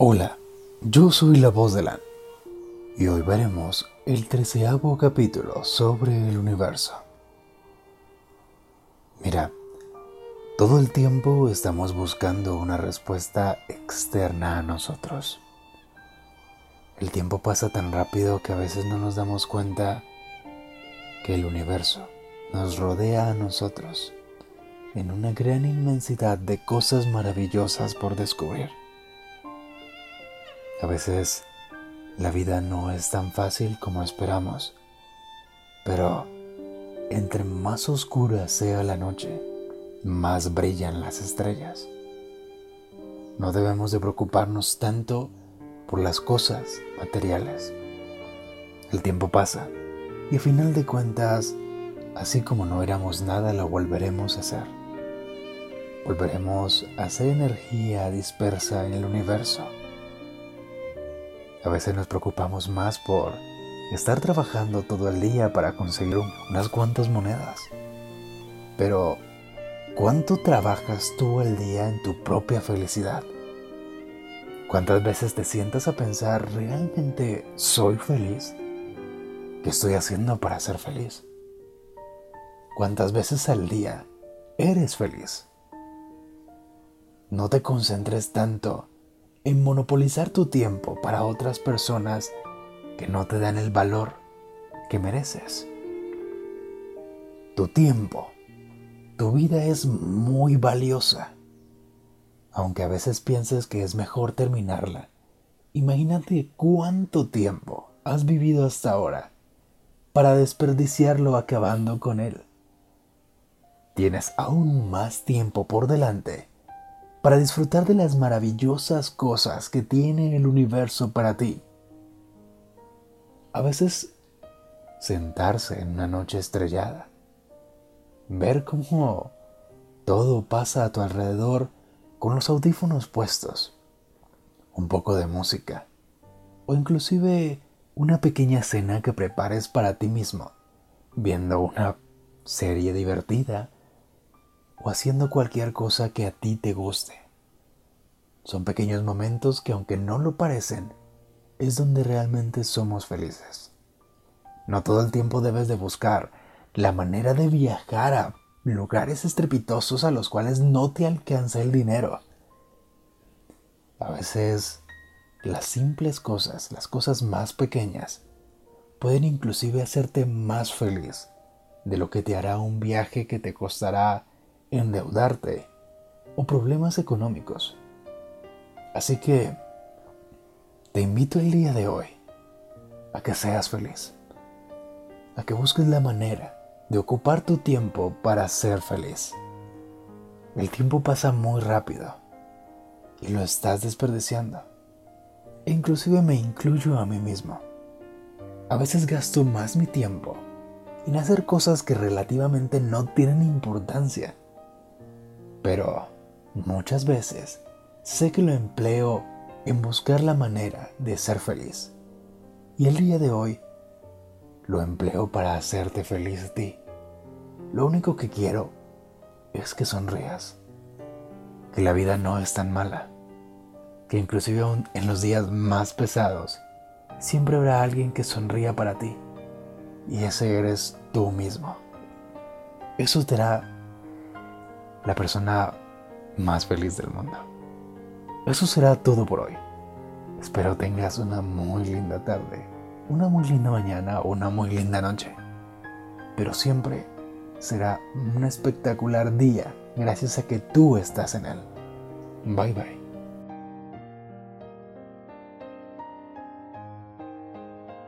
Hola, yo soy la voz de Lan y hoy veremos el treceavo capítulo sobre el universo. Mira, todo el tiempo estamos buscando una respuesta externa a nosotros. El tiempo pasa tan rápido que a veces no nos damos cuenta que el universo nos rodea a nosotros en una gran inmensidad de cosas maravillosas por descubrir. A veces la vida no es tan fácil como esperamos, pero entre más oscura sea la noche, más brillan las estrellas. No debemos de preocuparnos tanto por las cosas materiales. El tiempo pasa y a final de cuentas, así como no éramos nada, lo volveremos a ser. Volveremos a ser energía dispersa en el universo a veces nos preocupamos más por estar trabajando todo el día para conseguir unas cuantas monedas. Pero, ¿cuánto trabajas tú el día en tu propia felicidad? ¿Cuántas veces te sientas a pensar, ¿realmente soy feliz? ¿Qué estoy haciendo para ser feliz? ¿Cuántas veces al día eres feliz? No te concentres tanto en monopolizar tu tiempo para otras personas que no te dan el valor que mereces. Tu tiempo, tu vida es muy valiosa. Aunque a veces pienses que es mejor terminarla, imagínate cuánto tiempo has vivido hasta ahora para desperdiciarlo acabando con él. Tienes aún más tiempo por delante para disfrutar de las maravillosas cosas que tiene el universo para ti. A veces sentarse en una noche estrellada, ver cómo todo pasa a tu alrededor con los audífonos puestos, un poco de música o inclusive una pequeña cena que prepares para ti mismo, viendo una serie divertida o haciendo cualquier cosa que a ti te guste. Son pequeños momentos que aunque no lo parecen, es donde realmente somos felices. No todo el tiempo debes de buscar la manera de viajar a lugares estrepitosos a los cuales no te alcanza el dinero. A veces las simples cosas, las cosas más pequeñas, pueden inclusive hacerte más feliz de lo que te hará un viaje que te costará endeudarte o problemas económicos. Así que te invito el día de hoy a que seas feliz, a que busques la manera de ocupar tu tiempo para ser feliz. El tiempo pasa muy rápido y lo estás desperdiciando. E inclusive me incluyo a mí mismo. A veces gasto más mi tiempo en hacer cosas que relativamente no tienen importancia pero muchas veces sé que lo empleo en buscar la manera de ser feliz. Y el día de hoy lo empleo para hacerte feliz a ti. Lo único que quiero es que sonrías, que la vida no es tan mala, que inclusive en los días más pesados siempre habrá alguien que sonría para ti y ese eres tú mismo. Eso te hará la persona más feliz del mundo. Eso será todo por hoy. Espero tengas una muy linda tarde, una muy linda mañana o una muy linda noche. Pero siempre será un espectacular día gracias a que tú estás en él. Bye bye.